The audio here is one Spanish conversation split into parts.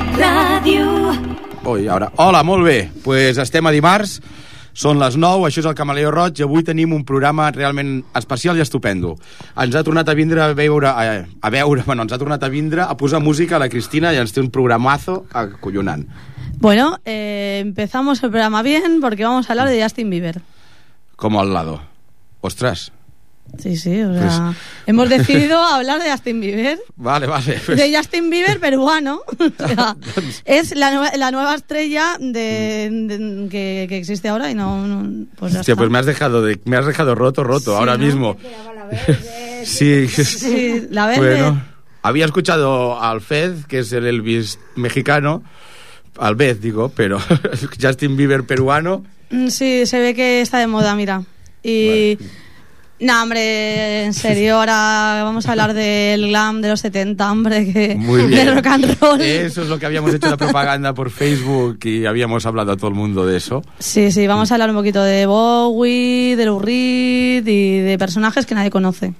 Set Ràdio. Oi, ara. Hola, molt bé. pues estem a dimarts, són les 9, això és el Camaleó Roig, i avui tenim un programa realment especial i estupendo. Ens ha tornat a vindre a veure, a, a veure, bueno, ens ha tornat a vindre a posar música a la Cristina i ens té un programazo acollonant. Bueno, eh, empezamos el programa bien porque vamos a hablar de Justin Bieber. Como al lado. Ostras. Sí, sí, o sea, hemos decidido hablar de Justin Bieber. Vale, vale. pues- De Justin Bieber peruano. O sea, es la, nueva- la nueva estrella de, de- que, que existe ahora y no... no- pues Hostia, pues me has dejado de, me has dejado roto, roto, Sí, ahora ¿no? mismo. sí, Sí, la verde. Bueno, había escuchado al Fed, que es el Elvis mexicano, al digo, pero Justin Bieber peruano. Mm, Sí, se ve que está de moda, mira. Y... No, hombre, en serio, ahora vamos a hablar del glam de los 70, hombre, que Muy bien. del rock and roll. Eso es lo que habíamos hecho la propaganda por Facebook y habíamos hablado a todo el mundo de eso. Sí, sí, vamos a hablar un poquito de Bowie, de Lou Reed y de personajes que nadie conoce.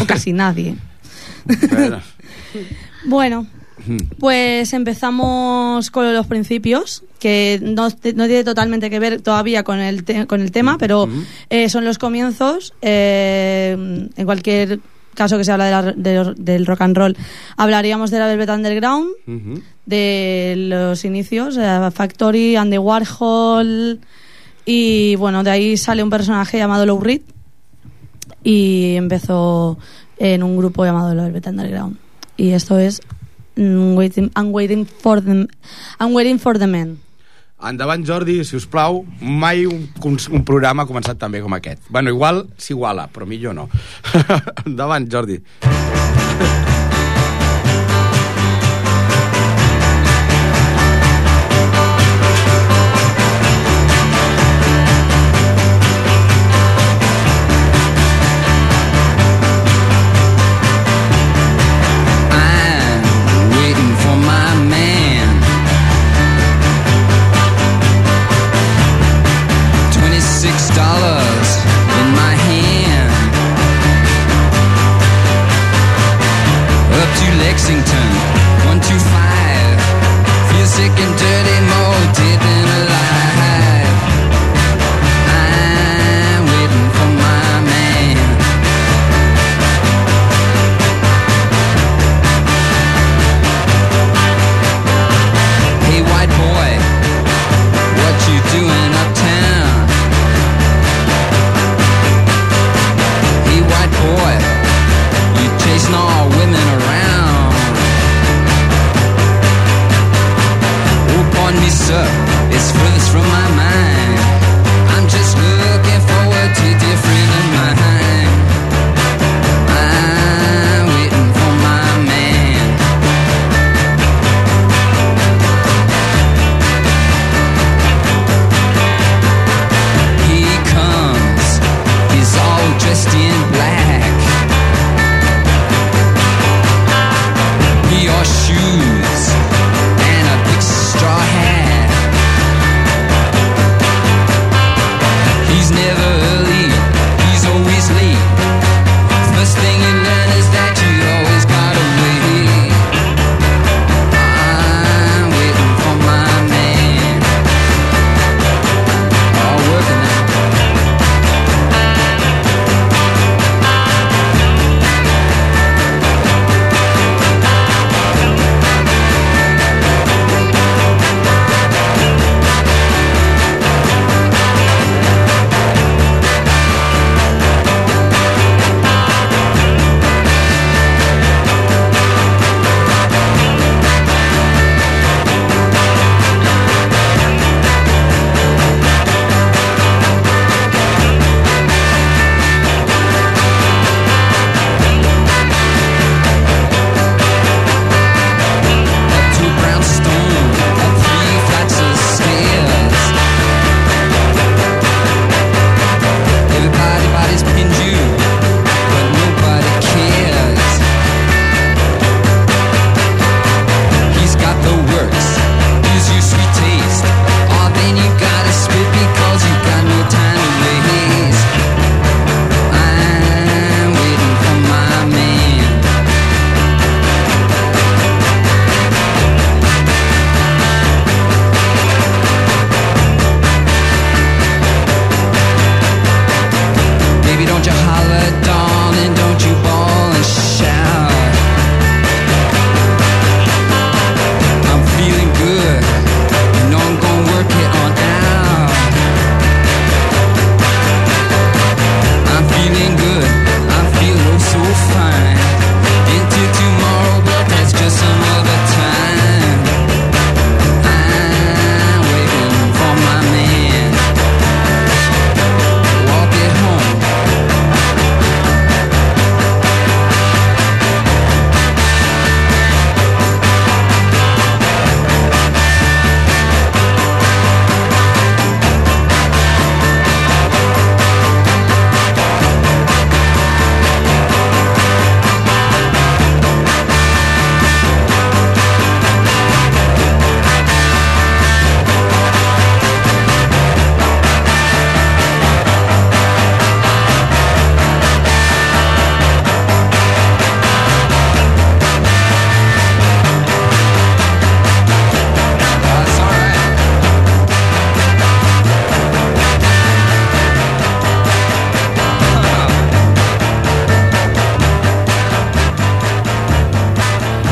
O casi nadie. Bueno, Bueno, pues empezamos con los principios, que no, tiene totalmente que ver todavía con el, te- con el tema, pero eh, son los comienzos. eh, en cualquier caso que se habla de la- de del rock and roll, hablaríamos de la Velvet Underground, de los inicios, eh, Factory, Andy Warhol, y bueno, de ahí sale un personaje llamado Lou Reed, y empezó en un grupo llamado la Velvet Underground. Y esto es waiting, I'm, waiting for the, I'm Waiting for the Men. Endavant, Jordi, si us plau. Mai un, un, programa ha començat tan bé com aquest. Bueno, igual s'iguala, però millor no. Endavant, Jordi. Disgrace from my mind.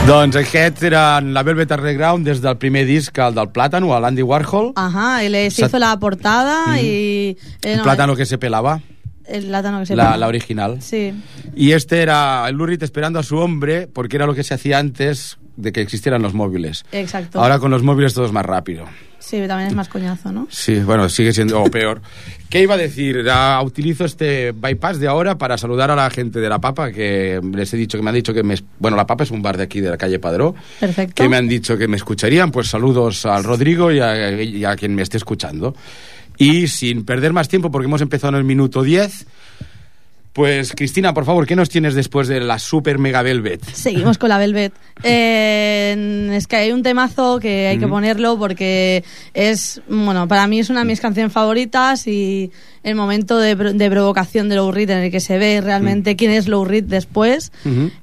Doncs aquest era la Velvet Underground des del primer disc, el del Plàtano, a l'Andy Warhol. Ajá, y le se hizo la portada y... eh, El no, plátano que se pelaba, El plátano que se la, pela. la original. Sí. Y este era el Lurid esperando a su hombre, porque era lo que se hacía antes de que existieran los móviles. Exacto. Ahora con los móviles todo es más rápido. Sí, también es más coñazo, ¿no? Sí, bueno, sigue siendo o peor. ¿Qué iba a decir? Ah, utilizo este bypass de ahora para saludar a la gente de La Papa, que les he dicho que me han dicho que me... Bueno, La Papa es un bar de aquí, de la calle Padró. Perfecto. Que me han dicho que me escucharían. Pues saludos al Rodrigo y a, y a quien me esté escuchando. Y sin perder más tiempo, porque hemos empezado en el minuto 10, pues Cristina, por favor, ¿qué nos tienes después de la Super Mega Velvet? Seguimos con la Velvet. Eh, es que hay un temazo que hay que ponerlo porque es, bueno, para mí es una de mis canciones favoritas y el momento de, de provocación de Low Reed en el que se ve realmente quién es Low Reed después.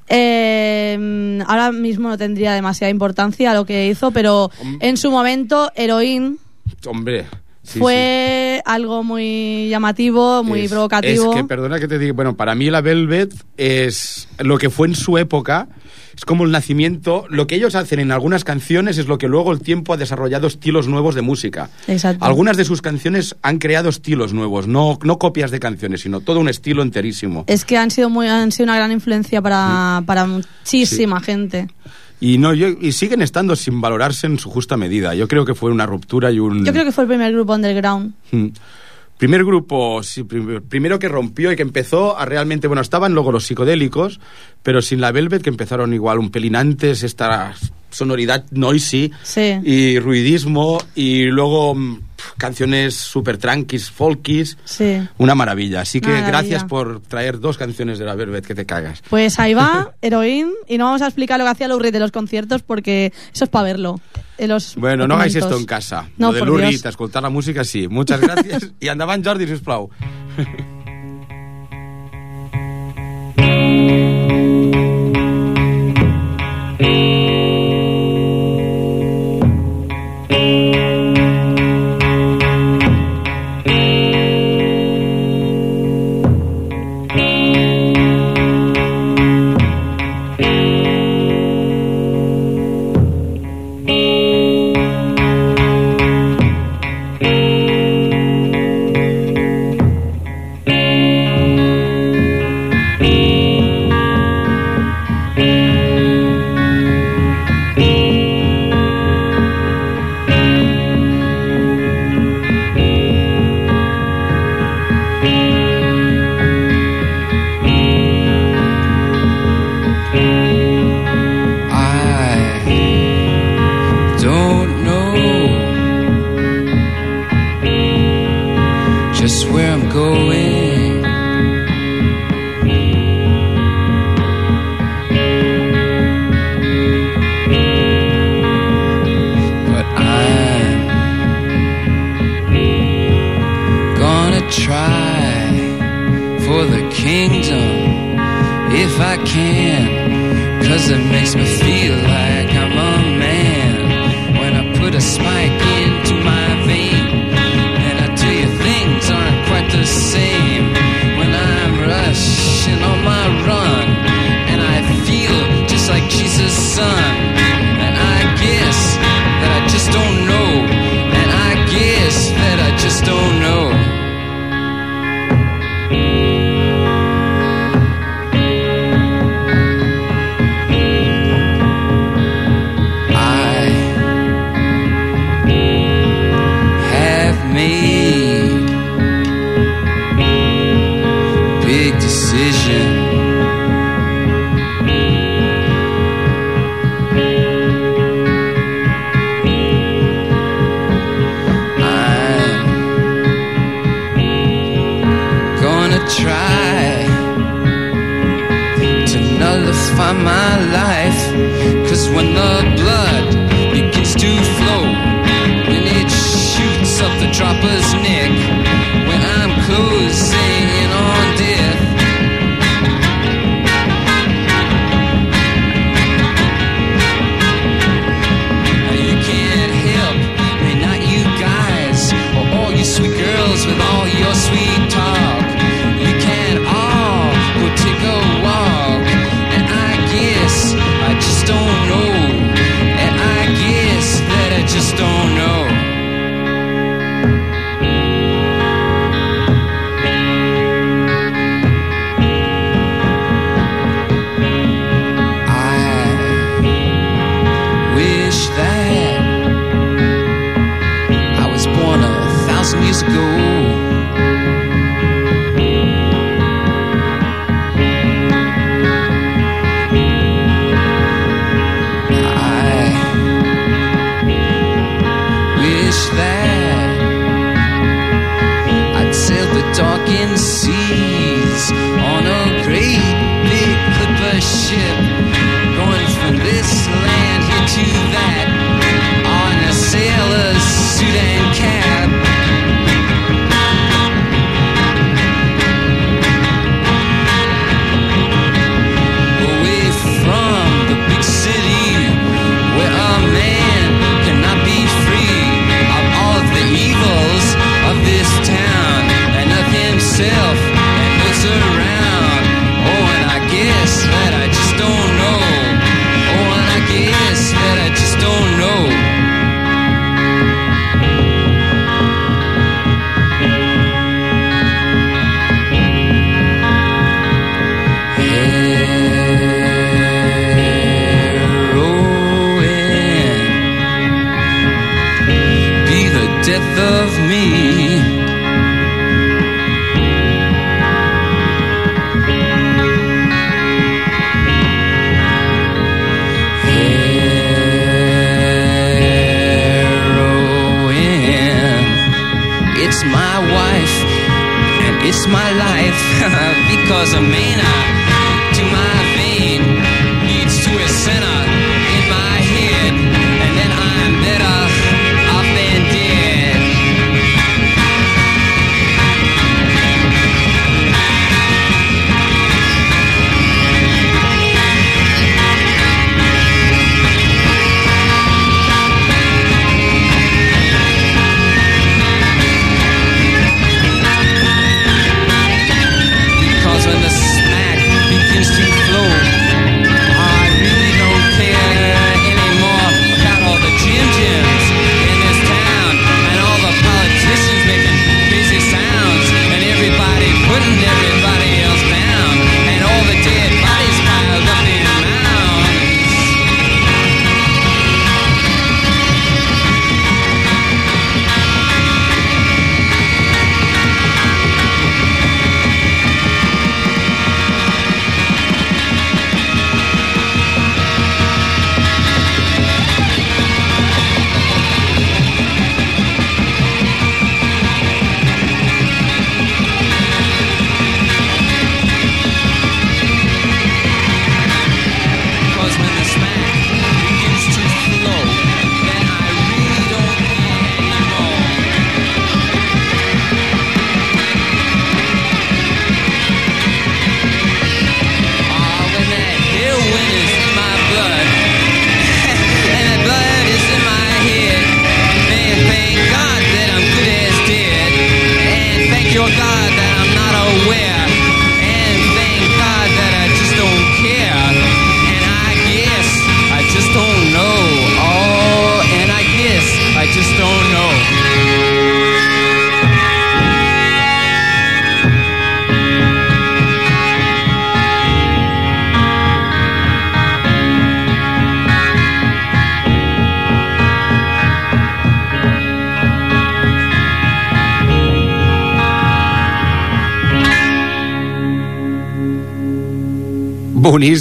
Eh, ahora mismo no tendría demasiada importancia lo que hizo, pero en su momento, Heroin Hombre. Sí, fue algo muy llamativo, muy Es- provocativo. Es que, perdona que te diga, bueno, para mí la Velvet es lo que fue en su época, es como el nacimiento, lo que ellos hacen en algunas canciones es lo que luego el tiempo ha desarrollado estilos nuevos de música. Exacto. Algunas de sus canciones han creado estilos nuevos, no, no copias de canciones, sino todo un estilo enterísimo. Es que han sido muy, han sido una gran influencia para, Mm. para muchísima gente. Y, no, yo- y siguen estando sin valorarse en su justa medida. Yo creo que fue una ruptura y un... Yo creo que fue el primer grupo underground. Mm. Primer grupo, sí, prim- primero que rompió y que empezó a realmente, bueno, estaban luego los psicodélicos, pero sin la Velvet que empezaron igual un pelín antes, esta sonoridad noisy Sí. y ruidismo y luego mm, canciones super tranquis, folkis, Sí. una maravilla. Así que Maravilla. gracias por traer dos canciones de la Velvet que te cagas. Pues ahí va, Heroin, y no vamos a explicar lo que hacía Reed de los conciertos porque eso es para verlo. los Bueno, no hagáis esto en casa. No, Lo de Dios. escoltar la música, sí. Muchas gracias. I endavant, Jordi, sisplau. I there. I'd sail the darkened seas on a great cause I may not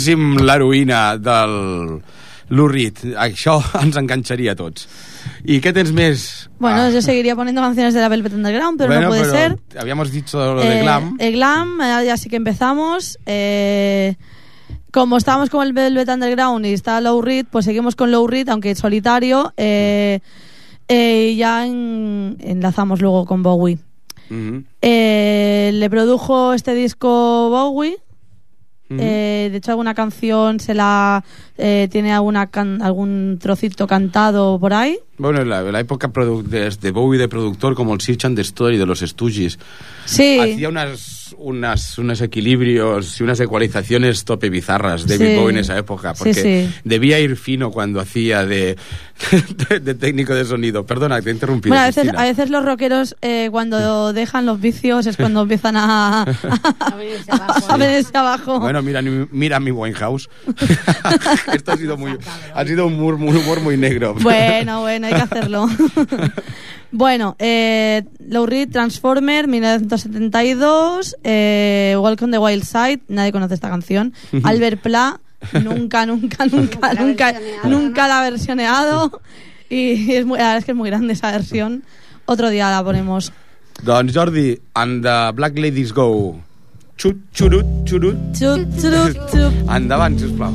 Boníssim l'heroïna del Lurid. Això ens enganxaria a tots. ¿Y qué tens més? Bueno, Ah. yo seguiría poniendo canciones de la Velvet Underground, pero Bueno, no puede pero ser. Habíamos dicho lo de Eh, glam. El glam, eh, ya sí que empezamos. Eh, como estábamos con el Velvet Underground y está Low Reed, pues seguimos con Low Reed, aunque solitario. Eh, eh, y ya en- enlazamos luego con Bowie. Mhm. Eh, le produjo este disco Bowie. Eh, de hecho, alguna canción se la eh, tiene alguna can- algún trocito cantado por ahí. Bueno, en la, la época de, de Bowie de productor, como el Search and Destroy de los Stooges, Sí. hacía unas, unas, unos equilibrios y unas ecualizaciones tope bizarras David Sí. Bowie en esa época, porque sí. debía ir fino cuando hacía de, de, de técnico de sonido. Perdona, te he interrumpido. Bueno, a veces, a veces los rockeros eh, cuando dejan los vicios es cuando empiezan a, A venirse abajo. a venirse abajo. Bueno, mira, mi- mira mi Winehouse. Esto ha sido muy, ha sido un humor, un humor muy negro. Bueno, bueno, hay que hacerlo. bueno, eh, Low Reed, Transformer, 1972, eh, Welcome the Wild Side, nadie conoce esta canción. Albert Pla, nunca, nunca, nunca, Nunca nunca, la ha versioneado. Y es muy, la verdad es que es muy grande esa versión. Otro día la ponemos. Doncs Jordi, and the Black Ladies Go. Xut, xurut, xurut. Xup, xup, xup. Endavant, sisplau.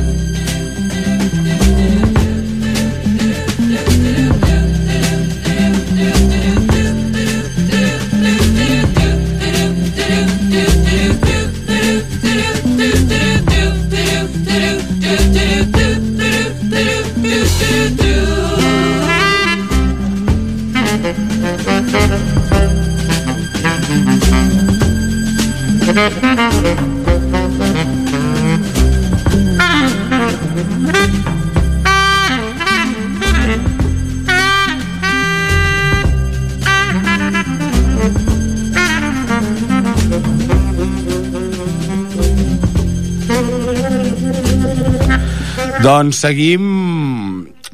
Doncs seguim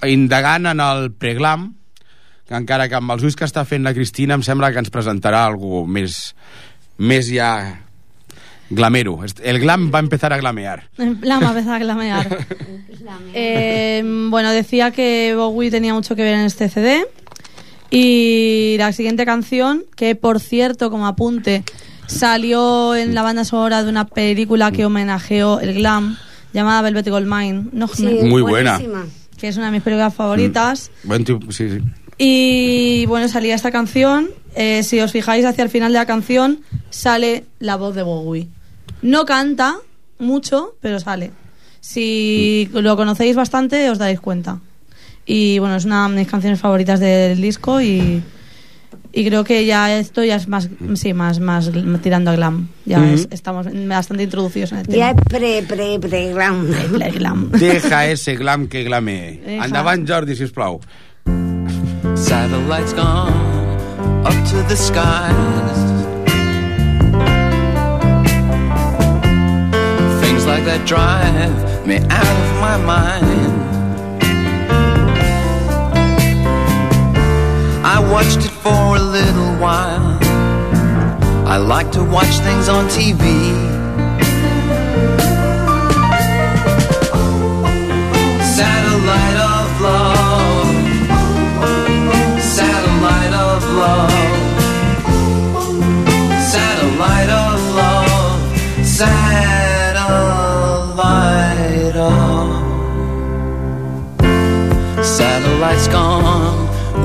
indagant en el preglam, que encara que amb els ulls que està fent la Cristina em sembla que ens presentarà algú més, més ja glamero. El glam va a empezar a glamear. La me empezó a glamear. Eh, bueno, decía que Bowie tenía mucho que ver en este CD. Y la siguiente canción, que por cierto, como apunte, salió en la banda sonora de una película que homenajeó el glam, llamada Velvet Goldmine, ¿no? Sí, Muy buena. que es una de mis películas favoritas. Buen tio- sí, sí. Y bueno, salía esta canción. Eh, si os fijáis hacia el final de la canción, sale la voz de Bowie. No canta mucho, pero sale. Si lo conocéis bastante, os daréis cuenta. Y bueno, es una de mis canciones favoritas del disco y, Y creo que ya esto ya es más, sí, más, más tirando a glam. Ya Ujú. es- estamos bastante introducidos en el tema. és pre, pre, pre, glam. Ple glam. Deja ese glam que glame. Deja. Endavant, Jordi, si us plau. Satellites gone up to the skies. Things like that drive me out of my mind. I watched it for a little while. I like to watch things on TV. Satellite of love. Satellite of love. Satellite of love. Satellite of. Satellite's gone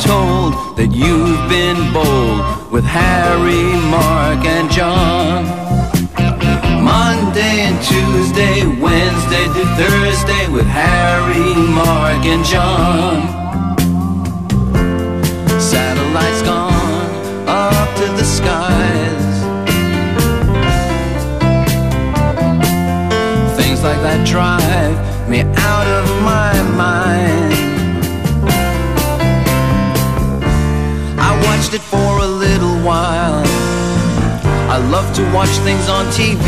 Told that you've been bold with Harry, Mark, and John. Monday and Tuesday, Wednesday to Thursday with Harry, Mark, and John. Satellites gone up to the skies. Things like that drive me out of my mind. It for a little while. I love to watch things on TV.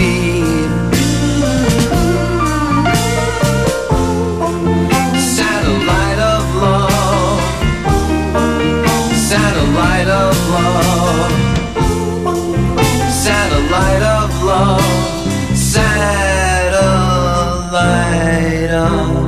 Satellite of love. Satellite of love. Satellite of love. Satellite of.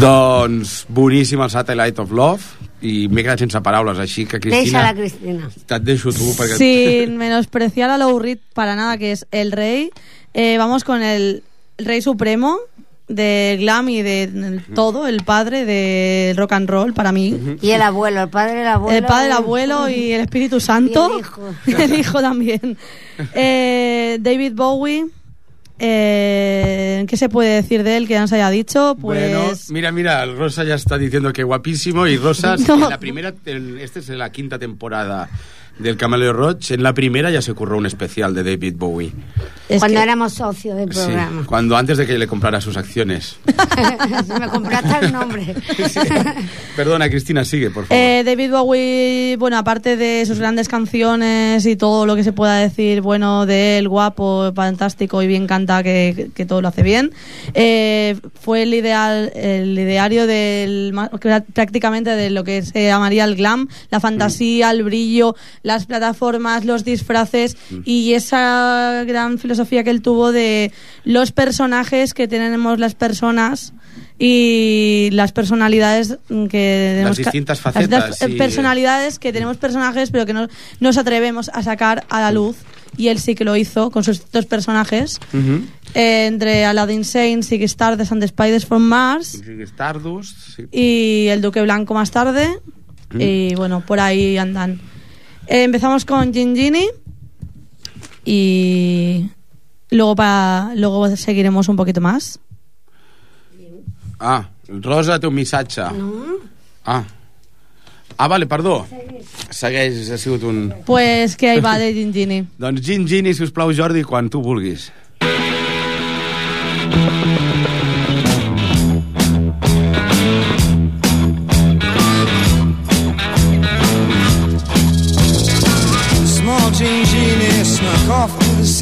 Doncs boníssim el Satellite of Love i m'he quedat sense paraules, així que Cristina... Deixa-la, Cristina. Et deixo tu perquè... Sin menospreciar a Low Reed para nada, que es el rey, eh, vamos con el rey supremo de glam y de todo, el padre del rock and roll para mí. Y el abuelo, el padre, el abuelo. El padre, el abuelo y el Espíritu Santo. Y el hijo. el hijo también. Eh, David Bowie. Eh, ¿Qué se puede decir de él que ya nos haya dicho? Pues. Bueno, mira, mira, el Rosa ya está diciendo que guapísimo y Rosa, No. en la primera, en- esta es la quinta temporada del Camaleo Roach, en la primera ya se ocurrió un especial de David Bowie. es Cuando que- éramos socios del Sí, programa. cuando antes de que le comprara sus acciones. Me compraste el nombre. Perdona, Cristina, sigue, por favor. Eh, David Bowie, bueno, aparte de sus grandes canciones y todo lo que se pueda decir, bueno, de él, guapo, fantástico y bien canta, que, que todo lo hace bien, eh, fue el ideal, el ideario del, prácticamente de lo que se llamaría el glam, la fantasía, el brillo, las plataformas, los disfraces y esa gran filosofía que él tuvo de los personajes que tenemos las personas y las personalidades mm, que tenemos ca- distintas las facetas, distintas, eh, sí. personalidades que tenemos personajes pero que no nos atrevemos a sacar a la luz y él sí que lo hizo con sus dos personajes Mhm. eh, entre Aladdin Sane, Ziggy Stardust and the Spiders from Mars Stardust, sí. y El Duque Blanco más tarde. Mm. Y bueno, por ahí andan. Eh, empezamos con Gingini y luego, para, luego seguiremos un poquito más. Ah, Rosa té un missatge. No? Ah. Ah, vale, perdó. Segueix, ha sigut un... Pues que ahí va de Gingini. Doncs Gin Gini, si us plau, Jordi, quan tu vulguis.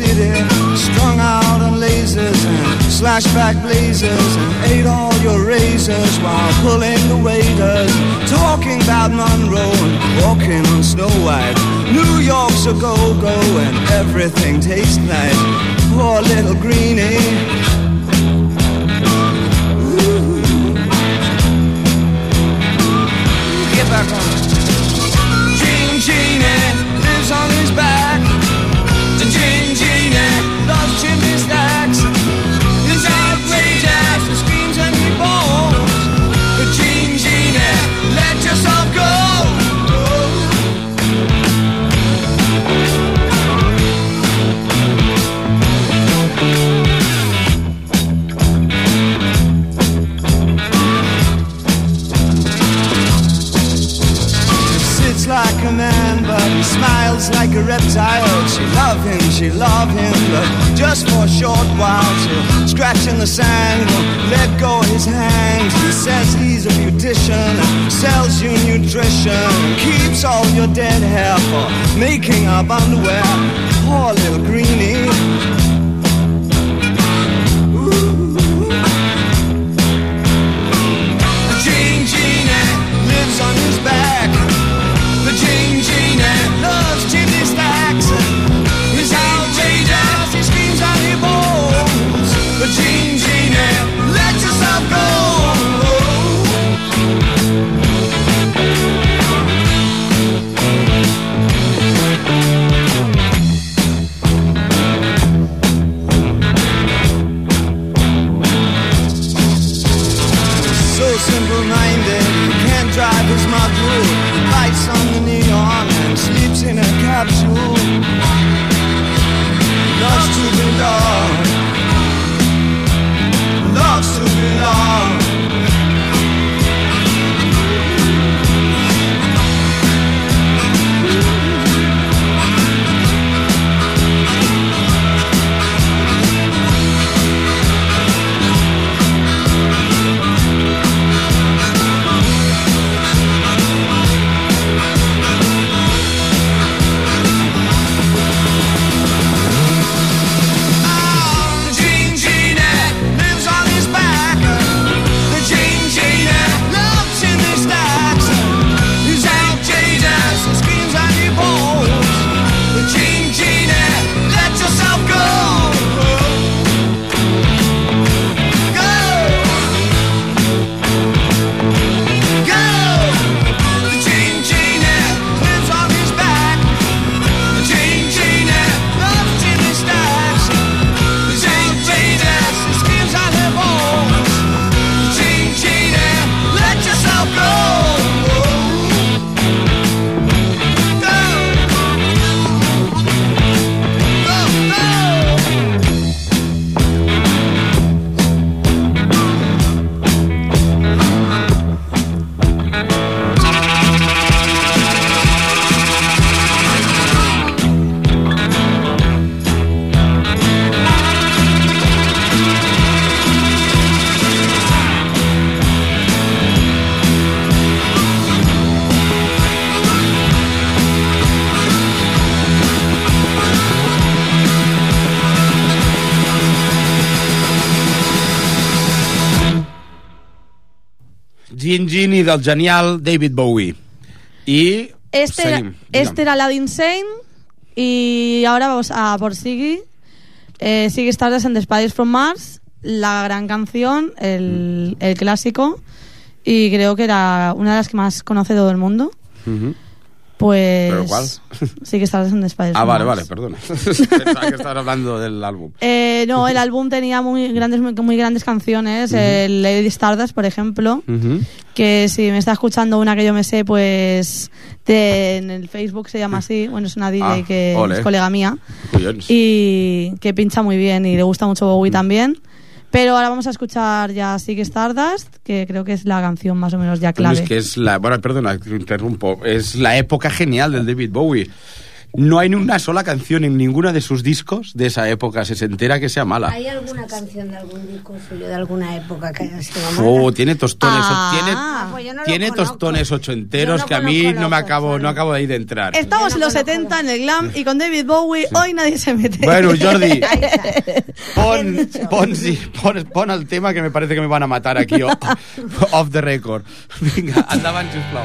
City, strung out on lasers and slashback blazers, and ate all your razors while pulling the waiters, talking about Monroe and walking on Snow White. New York's a go-go and everything tastes nice. Poor little greenie. Back on. Gene Genie lives on his back. Making up underwear. Poor Gin Gini del genial David Bowie. I Este, era, seguim. este era Aladdin Sane y ahora vamos a por Siggy. Eh, Siggy Stardust and the Spiders from Mars la gran canción, el, el clásico, y creo que era una de las que más conoce todo el mundo. Ujú. Pues. ¿Pero cuál? Sí, que estás en Spider Ah, vale, vale, perdona. Pensaba que estabas hablando del álbum. Eh, no, el álbum tenía muy grandes, muy, muy grandes canciones. El Lady Stardust, por ejemplo. Que si me está escuchando una que yo me sé, pues de- en el Facebook se llama así. Bueno, es una DJ Ah, que ole. es colega mía. Y que pincha muy bien y le gusta mucho Bowie también. Pero ahora vamos a escuchar ya Sigue Stardust, que creo que es la canción más o menos ya clave. es que es la. Bueno, perdona, te interrumpo. Es la época genial del David Bowie. No hay ni una sola canción en ninguno de sus discos de esa época sesentera que sea mala. ¿Hay alguna canción de algún disco suyo de alguna época que haya sido Oh, mala? tiene tostones, Ah. tiene, Ah, pues no tiene tostones ochenteros Yo no que a mí no me acabo, no acabo de ahí de entrar. Estamos en no los conozco 70 en el glam y con David Bowie hoy nadie se mete. Bueno, Jordi, pon, pon, sí, pon, pon el tema que me parece que me van a matar aquí o- off the record. Vinga, endavant, sisplau.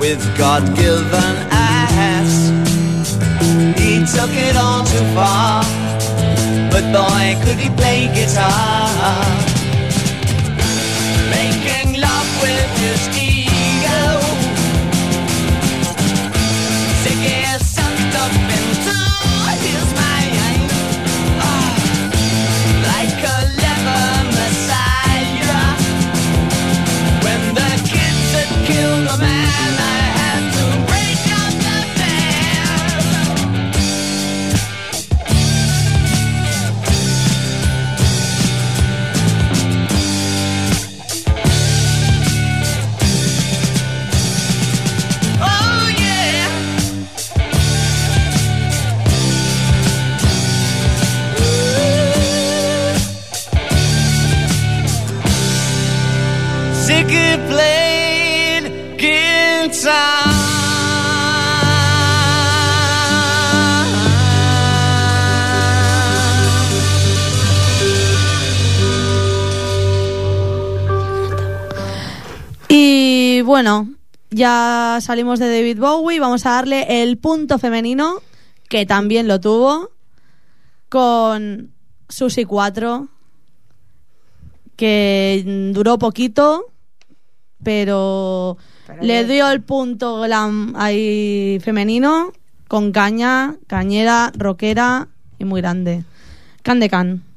with God-given ass. He took it all too far, but boy, could he play guitar. Making love with his Y bueno, ya salimos de David Bowie, vamos a darle el punto femenino, que también lo tuvo, con Susi 4, que duró poquito, pero, Pero le bien. dio el punto glam ahí femenino, con caña, cañera, rockera y muy grande. Can de can.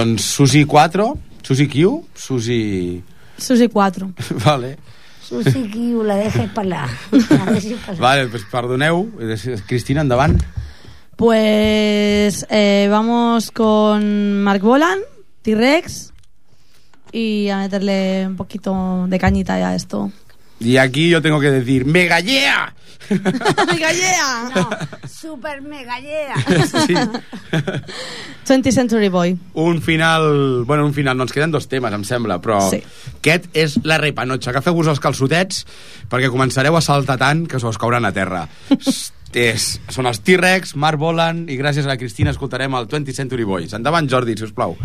Doncs Susi 4, Susi Q, Susi... Susi 4. Vale. Susi Kiu, la dejes parlar. La deixes parlar. Vale, pues perdoneu. Cristina, endavant. Pues eh, vamos con Mark Bolan, T-Rex y a meterle un poquito de cañita ya a esto. Y aquí yo tengo que decir, ¡Mega yeah! ¡Mega yeah! No, super mega yeah. sí. 20th Century Boy. Un final... Bueno, un final, no ens queden dos temes, em sembla, però Sí. aquest és la repanotxa. Agafeu-vos els calçotets perquè començareu a saltar tant que se us cauran a terra. és, són els T-Rex, Mark Bolan i gràcies a la Cristina escoltarem el 20th Century Boys. Endavant, Jordi, si us plau.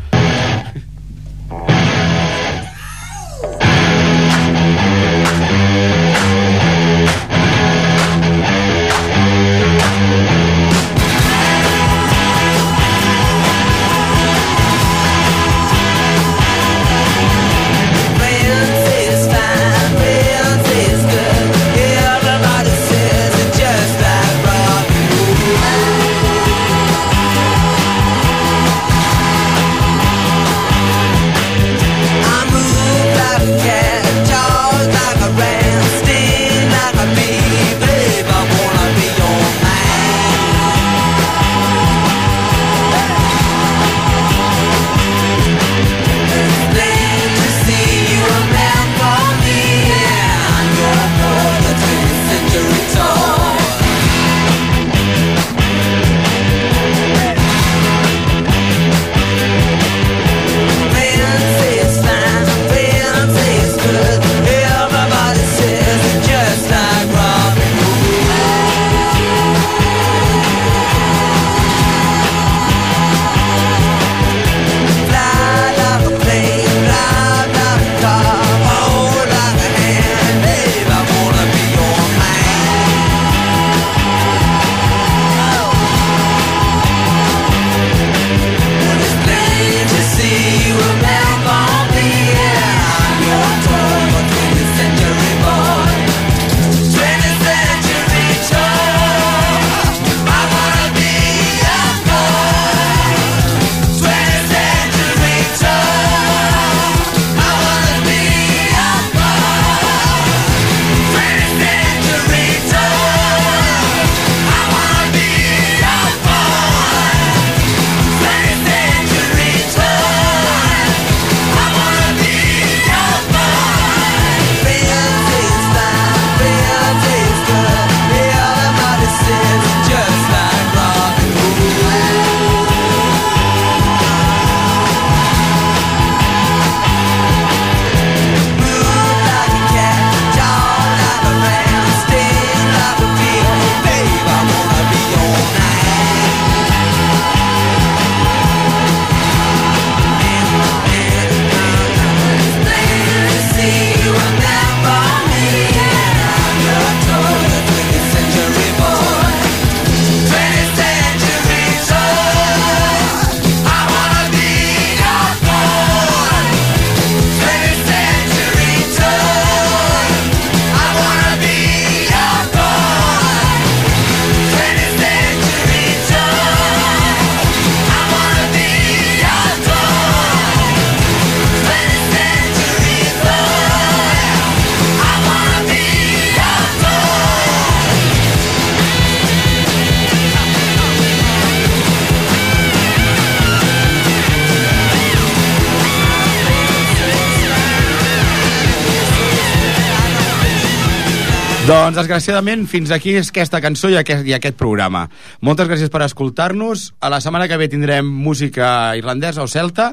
Doncs, desgraciadament, fins aquí és aquesta cançó i aquest, i aquest programa. Moltes gràcies per escoltar-nos. A la setmana que ve tindrem música irlandesa o celta,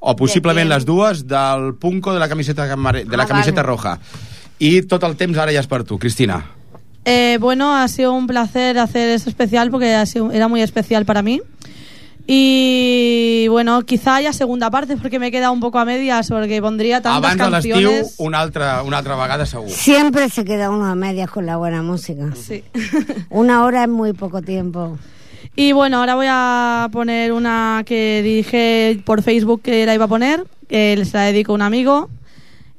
o possiblement les dues, del punco de la camiseta, de la Ah, camiseta vale. roja. I tot el temps ara ja és per tu, Cristina. Eh, bueno, ha sido un placer hacer este especial porque ha sido- era muy especial para mí. Y bueno, quizá haya segunda parte porque me he quedado un poco a medias porque pondría tantas Abans de l'estiu, canciones. una altra, una altra vegada segur. Siempre se queda uno a medias con la buena música. Sí. Una hora es muy poco tiempo. y bueno, ahora voy a poner una que dije por Facebook que la iba a poner, que se la dedico a un amigo.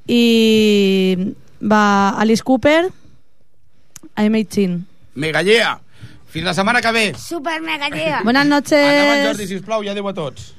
Y va Alice Cooper, I'm 18. Megallea! Fins la setmana que ve! Super mega llega. Buenas noches. Endavant, Jordi, sisplau, i adeu a tots.